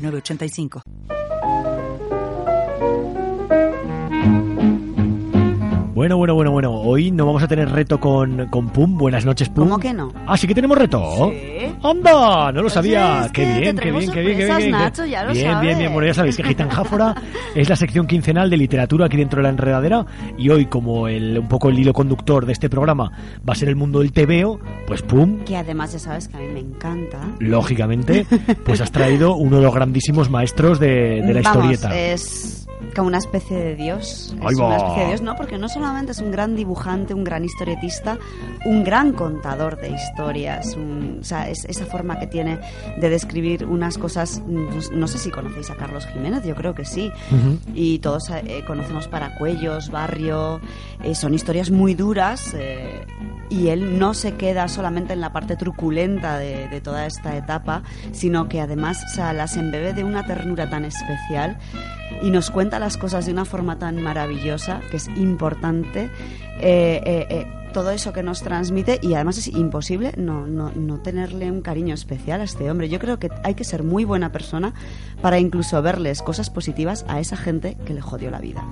906985. Bueno, bueno, bueno, bueno. Hoy no vamos a tener reto con, con Pum. Buenas noches, Pum. ¿Cómo que no? Ah, sí que tenemos reto. Sí. ¡Anda! No lo sabía. qué que bien, qué bien, qué bien, qué bien. qué bien. Nacho, ya lo bien, bien, bien. sabes. Bueno, ya sabéis que Gitanjáfora es la sección quincenal de literatura aquí dentro de la enredadera. Y hoy, como el, un poco el hilo conductor de este programa va a ser el mundo del tebeo, pues Pum, Que además ya sabes que a mí me encanta. lógicamente, pues has traído uno de los grandísimos maestros de, de la Vamos, historieta. es como una especie de dios. Es una especie de dios, no, porque no solamente es un gran dibujante, un gran historietista, un gran contador de historias, un- o sea, es esa forma que tiene de describir unas cosas. No, no sé si conocéis a Carlos Jiménez, yo creo que sí. Ujú. y todos eh, conocemos Paracuellos, Barrio, eh, son historias muy duras eh, y él no se queda solamente en la parte truculenta de, de toda esta etapa, sino que además o sea, las embebe de una ternura tan especial y nos cuenta las cosas de una forma tan maravillosa que es importante. eh, eh, eh, todo eso que nos transmite y además es imposible no, no, no tenerle un cariño especial a este hombre. Yo creo que hay que ser muy buena persona para incluso verles cosas positivas a esa gente que le jodió la vida.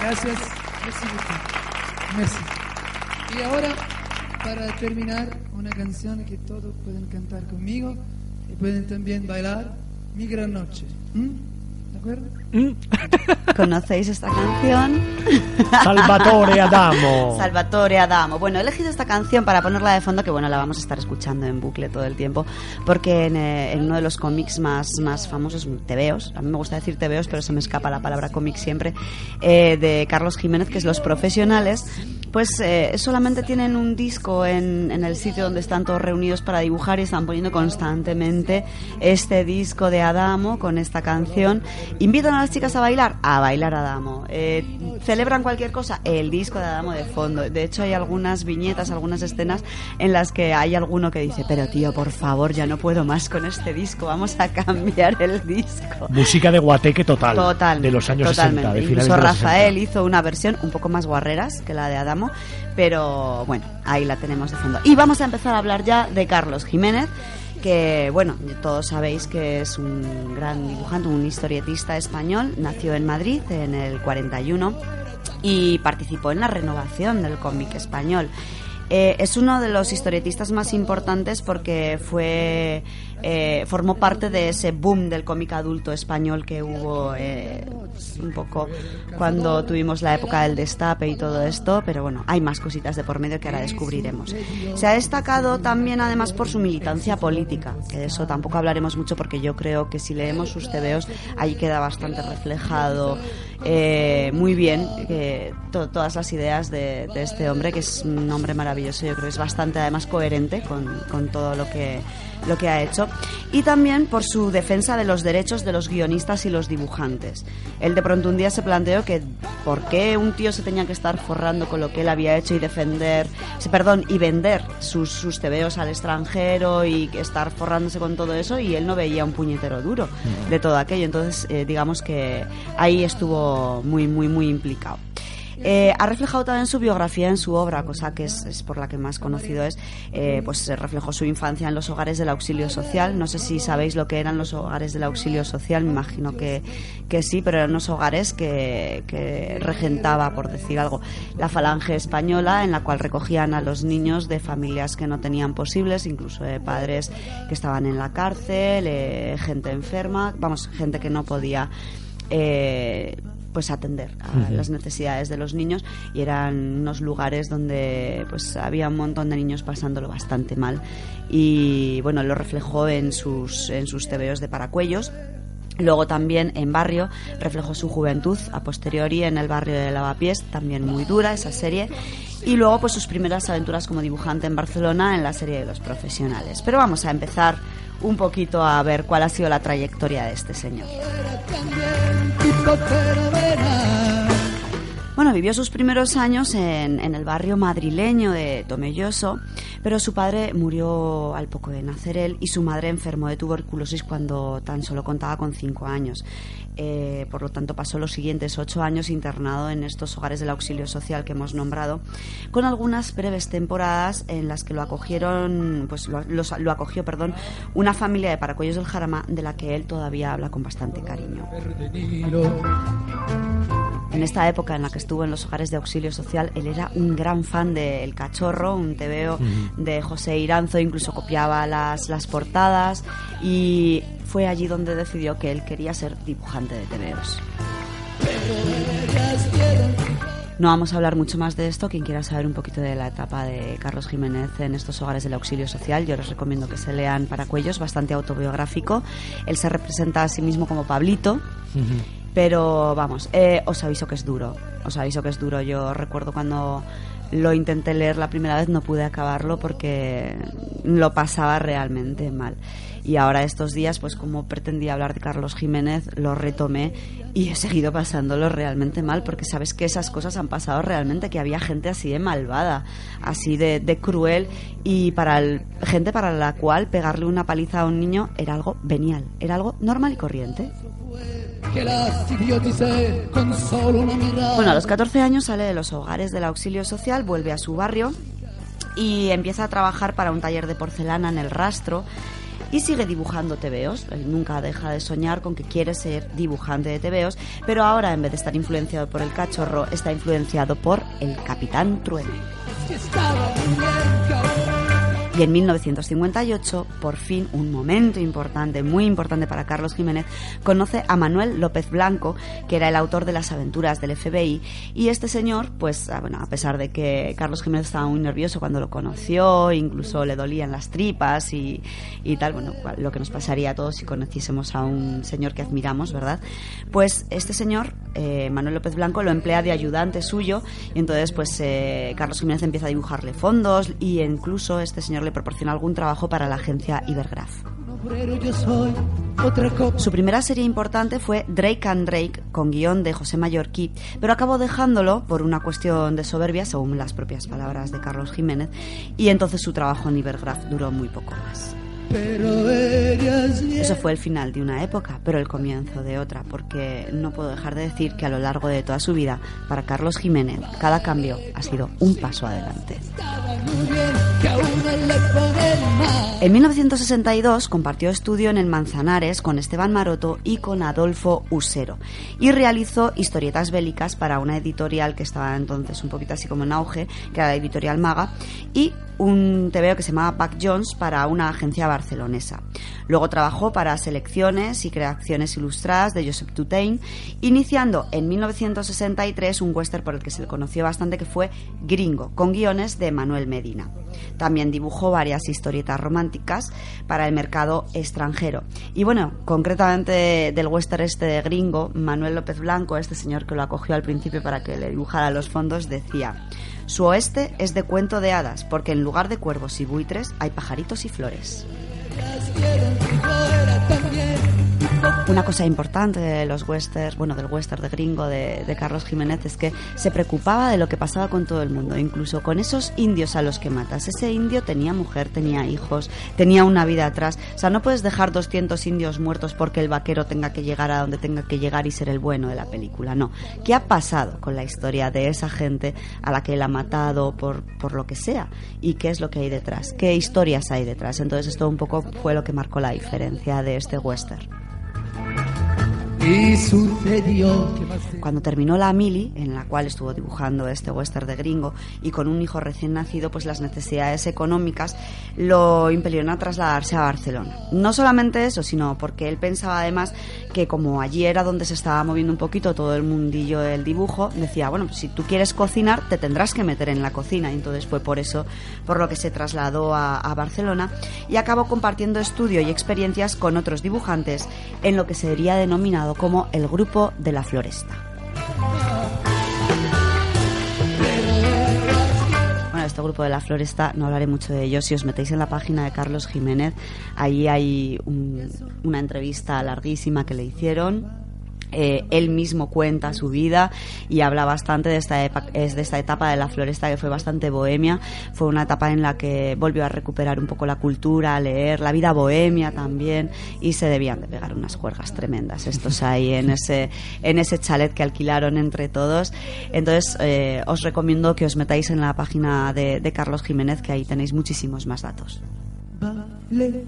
Gracias. Merci. Merci. Y ahora, para terminar, una canción que todos pueden cantar conmigo y pueden también bailar, Mi Gran Noche. ¿De acuerdo? ¿Conocéis esta canción? Salvatore Adamo. Salvatore Adamo. Bueno, he elegido esta canción para ponerla de fondo, que bueno, la vamos a estar escuchando en bucle todo el tiempo, porque en, eh, en uno de los cómics más, más famosos, tebeos, a mí me gusta decir tebeos, pero se me escapa la palabra cómic siempre, eh, de Carlos Jiménez, que es Los Profesionales, pues eh, solamente tienen un disco en, en el sitio donde están todos reunidos para dibujar y están poniendo constantemente este disco de Adamo con esta canción. Invitan a las chicas a bailar, a bailar Adamo. Eh, celebran cualquier cosa, el disco de Adamo de fondo. De hecho, hay algunas viñetas, algunas escenas en las que hay alguno que dice, pero tío, por favor, ya no puedo más con este disco, vamos a cambiar el disco. Música de guateque total. Total, De los años totalmente. 60. De finales Incluso de los Rafael 60. hizo una versión un poco más guarreras que la de Adamo, pero bueno, ahí la tenemos de fondo. Y vamos a empezar a hablar ya de Carlos Jiménez, que bueno, todos sabéis que es un gran dibujante, un historietista español, nació en Madrid en el 41 y participó en la renovación del cómic español. Eh, es uno de los historietistas más importantes porque fue eh, formó parte de ese boom del cómic adulto español que hubo eh, un poco cuando tuvimos la época del destape y todo esto, pero bueno, hay más cositas de por medio que ahora descubriremos. Se ha destacado también además por su militancia política, que de eso tampoco hablaremos mucho porque yo creo que si leemos sus tebeos ahí queda bastante reflejado eh, muy bien to- todas las ideas de, de este hombre, que es un hombre maravilloso, yo creo que es bastante además coherente con, con todo lo que, lo que ha hecho. Y también por su defensa de los derechos de los guionistas y los dibujantes. Él de pronto un día se planteó que por qué un tío se tenía que estar forrando con lo que él había hecho y defender, perdón, y vender sus, sus tebeos al extranjero y estar forrándose con todo eso y él no veía un puñetero duro de todo aquello. Entonces, eh, digamos que ahí estuvo muy, muy, muy implicado. Eh, ha reflejado también su biografía en su obra, cosa que es, es por la que más conocido es. Eh, pues reflejó su infancia en los hogares del auxilio social. No sé si sabéis lo que eran los hogares del auxilio social, me imagino que, que sí, pero eran unos hogares que, que regentaba, por decir algo, la falange española, en la cual recogían a los niños de familias que no tenían posibles, incluso de padres que estaban en la cárcel, eh, gente enferma, vamos, gente que no podía. eh, pues atender a las necesidades de los niños y eran unos lugares donde pues había un montón de niños pasándolo bastante mal y bueno lo reflejó en sus en sus tebeos de paracuellos Luego también en Barrio reflejó su juventud, a posteriori en el barrio de Lavapiés, también muy dura esa serie. Y luego pues sus primeras aventuras como dibujante en Barcelona en la serie de los profesionales. Pero vamos a empezar un poquito a ver cuál ha sido la trayectoria de este señor. Bueno, vivió sus primeros años en, el barrio madrileño de Tomelloso, pero su padre murió al poco de nacer él y su madre enfermó de tuberculosis cuando tan solo contaba con cinco años. Eh, por lo tanto, pasó los siguientes ocho años internado en estos hogares del auxilio social que hemos nombrado, con algunas breves temporadas en las que lo acogieron, pues lo, lo acogió, perdón, una familia de Paracuellos del Jarama de la que él todavía habla con bastante cariño. En esta época en la que estuvo en los hogares de auxilio social, él era un gran fan de El Cachorro, un tebeo de José Iranzo, incluso copiaba las, las portadas y fue allí donde decidió que él quería ser dibujante de tebeos. No vamos a hablar mucho más de esto. Quien quiera saber un poquito de la etapa de Carlos Jiménez en estos hogares del auxilio social, yo les recomiendo que se lean para cuellos, bastante autobiográfico. Él se representa a sí mismo como Pablito. Pero vamos, eh, os aviso que es duro. Os aviso que es duro. Yo recuerdo cuando lo intenté leer la primera vez, no pude acabarlo porque lo pasaba realmente mal. Y ahora estos días, pues como pretendía hablar de Carlos Jiménez, lo retomé y he seguido pasándolo realmente mal porque sabes que esas cosas han pasado realmente, que había gente así de malvada, así de, de cruel y para el, gente para la cual pegarle una paliza a un niño era algo venial, era algo normal y corriente. Bueno, a los 14 años sale de los hogares del auxilio social, vuelve a su barrio y empieza a trabajar para un taller de porcelana en el rastro y sigue dibujando tebeos. Él nunca deja de soñar con que quiere ser dibujante de tebeos, pero ahora en vez de estar influenciado por el cachorro, está influenciado por el Capitán Trueno. Y en 1958, por fin, un momento importante, muy importante para Carlos Jiménez, conoce a Manuel López Blanco, que era el autor de las aventuras del FBI. Y este señor, pues, ah, bueno, a pesar de que Carlos Jiménez estaba muy nervioso cuando lo conoció, incluso le dolían las tripas y, y tal, bueno, lo que nos pasaría a todos si conociésemos a un señor que admiramos, ¿verdad? Pues este señor, eh, Manuel López Blanco, lo emplea de ayudante suyo y entonces, pues, eh, Carlos Jiménez empieza a dibujarle fondos y incluso este señor proporciona algún trabajo para la agencia Ibergraph. Su primera serie importante fue Drake and Drake, con guion de José Mallorquí, pero acabó dejándolo por una cuestión de soberbia, según las propias palabras de Carlos Jiménez, y entonces su trabajo en Ibergraph duró muy poco más. Eso fue el final de una época, pero el comienzo de otra, porque no puedo dejar de decir que a lo largo de toda su vida, para Carlos Jiménez, cada cambio ha sido un paso adelante. En 1962 compartió estudio en el Manzanares con Esteban Maroto y con Adolfo Usero y realizó historietas bélicas para una editorial que estaba entonces un poquito así como en auge, que era la editorial Maga, y un TVO que se llamaba Buck Jones para una agencia barcelonesa. Luego trabajó para selecciones y creaciones ilustradas de Joseph Tutain, iniciando en 1963 un western por el que se le conoció bastante que fue Gringo, con guiones de Manuel Medina. También dibujó varias historietas románticas para el mercado extranjero. Y bueno, concretamente del western este de Gringo, Manuel López Blanco, este señor que lo acogió al principio para que le dibujara los fondos, decía su oeste es de cuento de hadas, porque en lugar de cuervos y buitres hay pajaritos y flores. Las piedras, también. Una cosa importante de los westerns, bueno, del western de gringo de, Carlos Jiménez es que se preocupaba de lo que pasaba con todo el mundo, incluso con esos indios a los que matas. Ese indio tenía mujer, tenía hijos, tenía una vida atrás. O sea, no puedes dejar 200 indios muertos porque el vaquero tenga que llegar a donde tenga que llegar y ser el bueno de la película. No. ¿Qué ha pasado con la historia de esa gente a la que él ha matado por, por lo que sea? ¿Y qué es lo que hay detrás? ¿Qué historias hay detrás? Entonces esto un poco fue lo que marcó la diferencia de este western. Cuando terminó la mili, en la cual estuvo dibujando este western de gringo, y con un hijo recién nacido, pues las necesidades económicas lo impelieron a trasladarse a Barcelona. No solamente eso, sino porque él pensaba además que como allí era donde se estaba moviendo un poquito todo el mundillo del dibujo, decía, bueno, si tú quieres cocinar, te tendrás que meter en la cocina. Y entonces fue por eso por lo que se trasladó a, a Barcelona y acabó compartiendo estudio y experiencias con otros dibujantes en lo que sería denominado como el grupo de la floresta. Bueno, este grupo de la floresta, no hablaré mucho de ellos. Si os metéis en la página de Carlos Jiménez, ahí hay un- una entrevista larguísima que le hicieron. Eh, él mismo cuenta su vida y habla bastante de esta, es de esta etapa de la floresta que fue bastante bohemia. Fue una etapa en la que volvió a recuperar un poco la cultura, a leer, la vida bohemia también y se debían de pegar unas juergas tremendas estos ahí en ese, en ese chalet que alquilaron entre todos. Entonces eh, os recomiendo que os metáis en la página de, de Carlos Jiménez que ahí tenéis muchísimos más datos. Bailé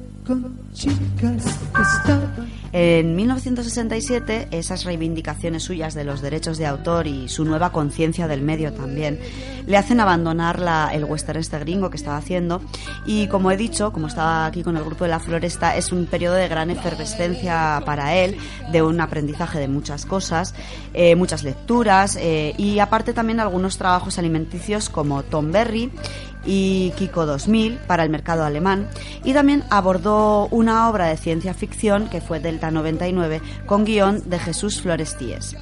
En 1967, esas reivindicaciones suyas de los derechos de autor y su nueva conciencia del medio también le hacen abandonar la- el western este gringo que estaba haciendo. Y como he dicho, como estaba aquí con el grupo de la Floresta, es un periodo de gran efervescencia para él, de un aprendizaje de muchas cosas, eh, muchas lecturas eh, y aparte también algunos trabajos alimenticios como Tom Berry y Kiko 2000 para el mercado alemán y también abordó una obra de ciencia ficción que fue Delta 99 con guion de Jesús Florestíes.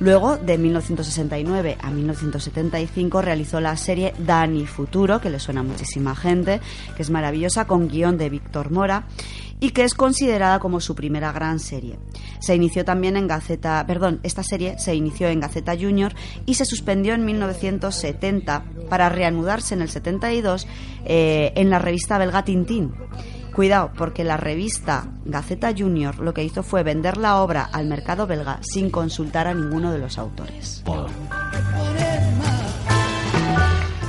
Luego, de 1969 a 1975, realizó la serie Dani Futuro, que le suena a muchísima gente, que es maravillosa, con guion de Víctor Mora y que es considerada como su primera gran serie. Se inició también en Gaceta, perdón, esta serie se inició en Gaceta Junior y se suspendió en 1970 para reanudarse en el 72 eh, en la revista belga Tintín. Cuidado, porque la revista Gaceta Junior lo que hizo fue vender la obra al mercado belga sin consultar a ninguno de los autores.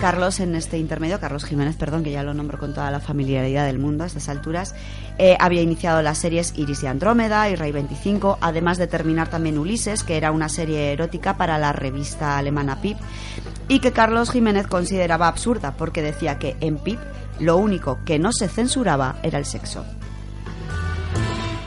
Carlos en este intermedio, Carlos Jiménez, perdón, que ya lo nombro con toda la familiaridad del mundo a estas alturas, eh, había iniciado las series Iris de Andrómeda y Rey 25, además de terminar también Ulises, que era una serie erótica para la revista alemana PIP, y que Carlos Jiménez consideraba absurda porque decía que en PIP lo único que no se censuraba era el sexo.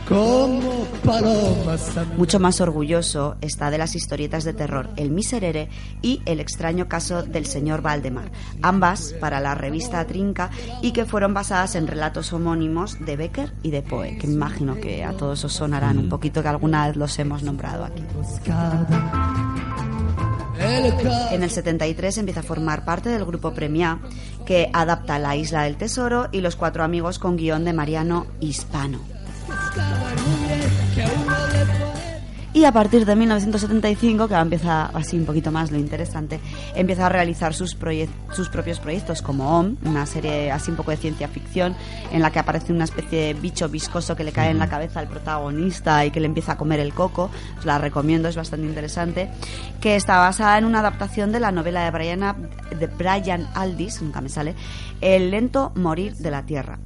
Como palomas Mucho más orgulloso está de las historietas de terror El Miserere y El extraño caso del señor Valdemar, ambas para la revista Trinca y que fueron basadas en relatos homónimos de Becker y de Poe, que me imagino que a todos os sonarán un poquito que alguna vez los hemos nombrado aquí. En el 73 empieza a formar parte del grupo Premia, que adapta La Isla del Tesoro y Los Cuatro Amigos con guion de Mariano Hispano. Y a partir de 1975, que ahora empieza así un poquito más lo interesante, empieza a realizar sus propios proyectos como OM, una serie así un poco de ciencia ficción, en la que aparece una especie de bicho viscoso que le cae en la cabeza al protagonista y que le empieza a comer el coco. Os la recomiendo, es bastante interesante. Que está basada en una adaptación de la novela de Brian, de Brian Aldis, nunca me sale, El lento morir de la tierra.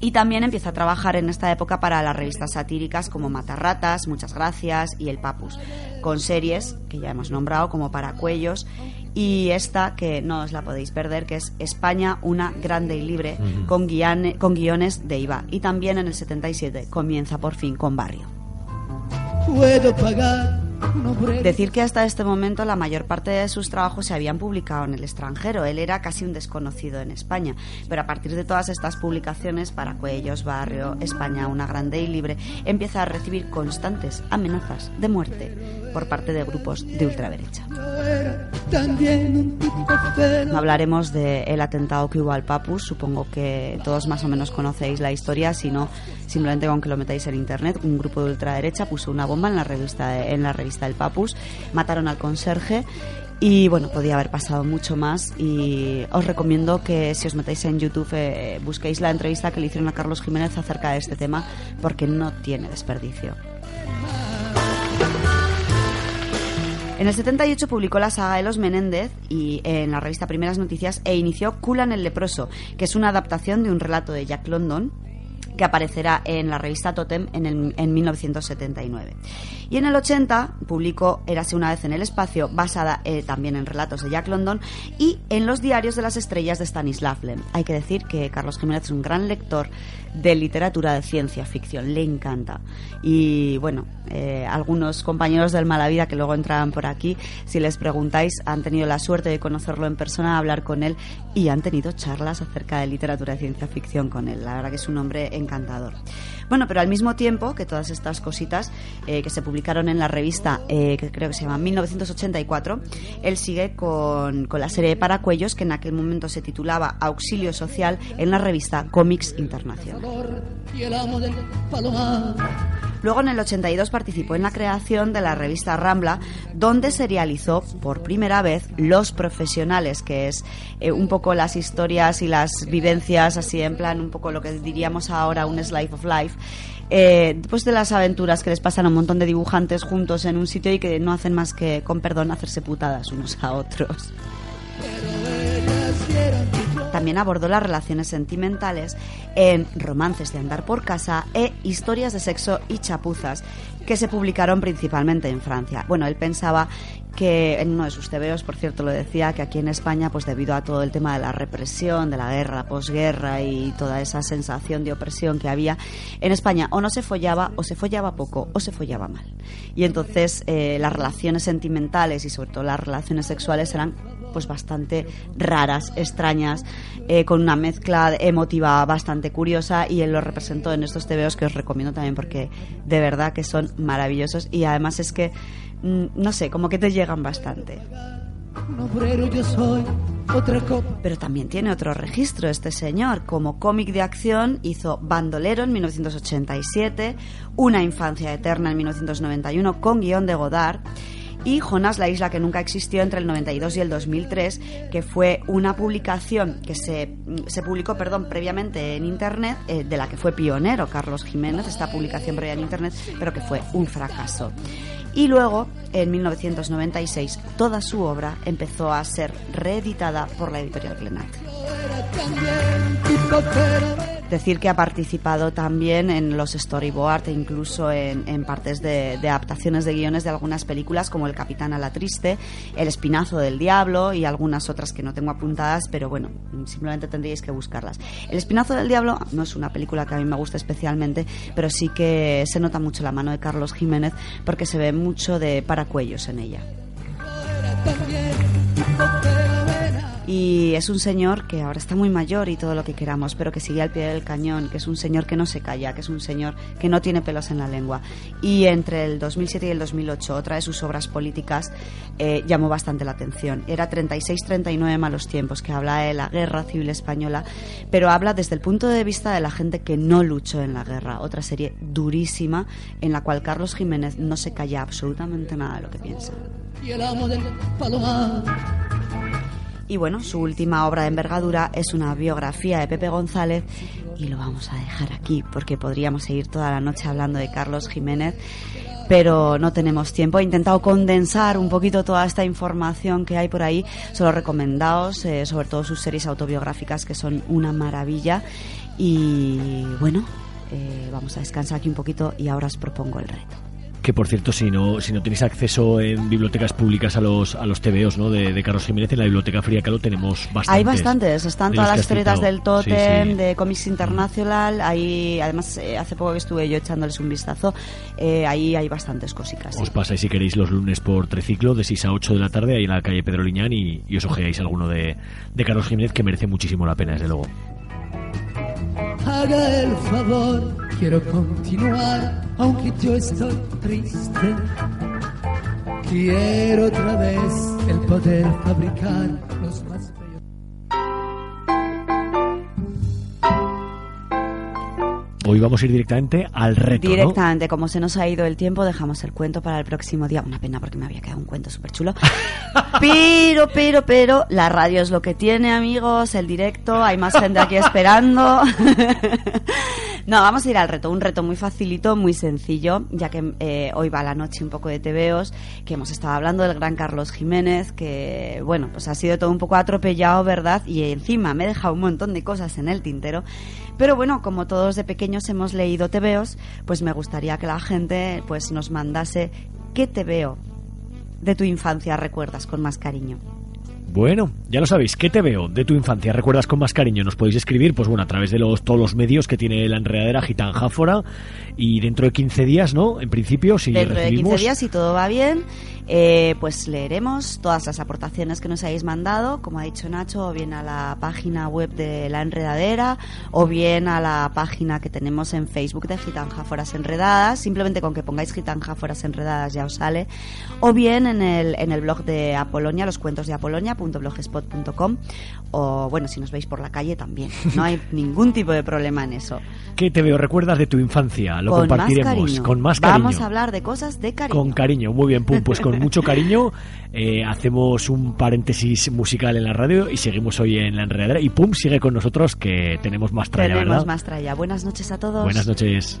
Y también empieza a trabajar en esta época para las revistas satíricas como Matarratas, Muchas Gracias y El Papus, con series que ya hemos nombrado como Paracuellos y esta que no os la podéis perder, que es España, una grande y libre, con, guiane- con guiones de IVA. Y también en el 77 comienza por fin con Barrio. puedo pagar. Decir que hasta este momento la mayor parte de sus trabajos se habían publicado en el extranjero. Él era casi un desconocido en España. Pero a partir de todas estas publicaciones, para Cuellos, Barrio, España, una grande y libre, empieza a recibir constantes amenazas de muerte por parte de grupos de ultraderecha. No hablaremos del atentado que hubo al Papus, supongo que todos más o menos conocéis la historia, si no, simplemente con que lo metáis en internet, un grupo de ultraderecha puso una bomba en la revista en la revista del Papus, mataron al conserje y bueno, podía haber pasado mucho más y os recomiendo que si os metáis en YouTube eh, busquéis la entrevista que le hicieron a Carlos Jiménez acerca de este tema porque no tiene desperdicio. En el 78 publicó la saga de los Menéndez y en la revista Primeras Noticias e inició Culan el leproso, que es una adaptación de un relato de Jack London que aparecerá en la revista Totem en, el, en 1979. Y en el 80 publicó Érase una vez en el espacio, basada eh, también en relatos de Jack London y en los diarios de las estrellas de Stanislav Lem. Hay que decir que Carlos Jiménez es un gran lector de literatura de ciencia ficción, le encanta. Y bueno, eh, algunos compañeros del Malavida que luego entraban por aquí, si les preguntáis, han tenido la suerte de conocerlo en persona, hablar con él y han tenido charlas acerca de literatura de ciencia ficción con él. La verdad que es un hombre encantador. Bueno, pero al mismo tiempo que todas estas cositas eh, que se publicaron en la revista, eh, que creo que se llama 1984, él sigue con, con la serie de Paracuellos, que en aquel momento se titulaba Auxilio Social, en la revista Comics Internacional. Luego en el 82 participó en la creación de la revista Rambla, donde serializó por primera vez Los Profesionales, que es eh, un poco las historias y las vivencias, así en plan un poco lo que diríamos ahora un slice of life. Eh, después de las aventuras que les pasan a un montón de dibujantes juntos en un sitio y que no hacen más que, con perdón, hacerse putadas unos a otros. También abordó las relaciones sentimentales en Romances de andar por casa e Historias de sexo y chapuzas, que se publicaron principalmente en Francia. Bueno, él pensaba que en uno de sus tebeos, por cierto, lo decía, que aquí en España, pues debido a todo el tema de la represión, de la guerra, posguerra y toda esa sensación de opresión que había, en España o no se follaba, o se follaba poco, o se follaba mal. Y entonces eh, las relaciones sentimentales y sobre todo las relaciones sexuales eran pues bastante raras, extrañas, eh, con una mezcla emotiva bastante curiosa y él lo representó en estos tebeos que os recomiendo también porque de verdad que son maravillosos y además es que, mm, no sé, como que te llegan bastante. Pero también tiene otro registro este señor. Como cómic de acción hizo Bandolero en 1987, Una infancia eterna en 1991 con guion de Godard y Jonas, la isla que nunca existió entre el 92 y el 2003, que fue una publicación que se, se publicó perdón, previamente en Internet, eh, de la que fue pionero Carlos Jiménez, esta publicación previa en Internet, pero que fue un fracaso. Y luego, en 1996, toda su obra empezó a ser reeditada por la editorial Glenat. Decir que ha participado también en los storyboards e incluso en, partes de, adaptaciones de guiones de algunas películas como El Capitán a la Triste, El Espinazo del Diablo y algunas otras que no tengo apuntadas, pero bueno, simplemente tendríais que buscarlas. El Espinazo del Diablo no es una película que a mí me gusta especialmente, pero sí que se nota mucho la mano de Carlos Jiménez porque se ve mucho de paracuellos en ella. Y es un señor que ahora está muy mayor y todo lo que queramos, pero que sigue al pie del cañón, que es un señor que no se calla, que es un señor que no tiene pelos en la lengua. Y entre el 2007 y el 2008, otra de sus obras políticas eh, llamó bastante la atención. Era 36-39 malos tiempos, que habla de la guerra civil española, pero habla desde el punto de vista de la gente que no luchó en la guerra. Otra serie durísima en la cual Carlos Jiménez no se calla absolutamente nada de lo que piensa. Y el amo del y bueno, su última obra de envergadura es una biografía de Pepe González y lo vamos a dejar aquí porque podríamos seguir toda la noche hablando de Carlos Jiménez, pero no tenemos tiempo. He intentado condensar un poquito toda esta información que hay por ahí, solo recomendados, eh, sobre todo sus series autobiográficas que son una maravilla. Y bueno, eh, vamos a descansar aquí un poquito y ahora os propongo el reto que por cierto si no si no tenéis acceso en bibliotecas públicas a los a los TVOs ¿no? de, Carlos Jiménez en la biblioteca Fría lo tenemos bastantes. Hay bastantes están todas las historietas del Totem de Comics Internacional ahí además eh, hace poco que estuve yo echándoles un vistazo eh, ahí hay bastantes cositas os pasáis si queréis los lunes por Triciclo de 6 a 8 de la tarde ahí en la calle Pedro Liñán y, y os ojeáis alguno de, de Carlos Jiménez que merece muchísimo la pena desde luego haga el favor, quiero continuar, aunque yo estoy triste. Quiero otra vez el poder fabricar los más Hoy vamos a ir directamente al reto. Directamente, como se nos ha ido el tiempo, dejamos el cuento para el próximo día. Una pena porque me había quedado un cuento súper chulo. pero, pero, pero, la radio es lo que tiene, amigos, el directo, hay más gente aquí esperando. No, vamos a ir al reto, un reto muy facilito, muy sencillo, ya que eh, hoy va la noche un poco de TVOs, que hemos estado hablando del gran Carlos Jiménez, que bueno, pues ha sido todo un poco atropellado, ¿verdad? Y encima me he dejado un montón de cosas en el tintero. Pero bueno, como todos de pequeños hemos leído TVOs, pues me gustaría que la gente pues nos mandase qué TVO de tu infancia recuerdas con más cariño. Bueno, ya lo sabéis, ¿qué te veo de tu infancia? ¿Recuerdas con más cariño? Nos podéis escribir, pues bueno, a través de los, todos los medios que tiene la enredadera Gitanjáfora y dentro de 15 días, ¿no? En principio, si Dentro recibimos... de 15 días, si todo va bien, eh, pues leeremos todas las aportaciones que nos hayáis mandado, como ha dicho Nacho, o bien a la página web de La Enredadera, o bien a la página que tenemos en Facebook de Gitanjáforas Enredadas, simplemente con que pongáis Gitanjáforas Enredadas ya os sale, o bien en el, en el blog de Apolonia, los cuentos de Apolonia.blogspot.com, o bueno, si nos veis por la calle también, no hay ningún tipo de problema en eso. ¿Qué te veo? ¿Recuerdas de tu infancia? Lo con más compartiremos cariño. con más cariño. Vamos a hablar de cosas de cariño. Con cariño, muy bien, Pum. Pues con mucho cariño eh, hacemos un paréntesis musical en la radio y seguimos hoy en la enredadera. Y Pum sigue con nosotros que tenemos más tralla, Tenemos ¿verdad? más tralla. Buenas noches a todos. Buenas noches.